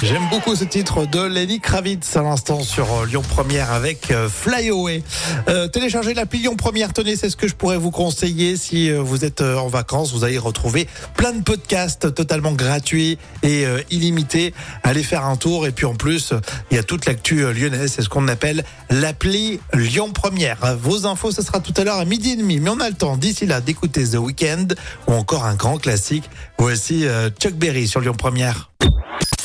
J'aime beaucoup ce titre de Lenny Kravitz à l'instant sur euh, Lyon Première avec euh, Fly Away. Euh, téléchargez l'appli Lyon Première, tenez, c'est ce que je pourrais vous conseiller si euh, vous êtes en vacances. Vous allez retrouver plein de podcasts totalement gratuits et illimités. Allez faire un tour et puis en plus, il y a toute l'actu lyonnaise, c'est ce qu'on appelle l'appli Lyon Première. Vos infos, ce sera tout à l'heure à midi et demi, mais on a le temps d'ici là d'écouter The Weeknd ou encore un grand classique. Voici Chuck Berry sur Lyon Première.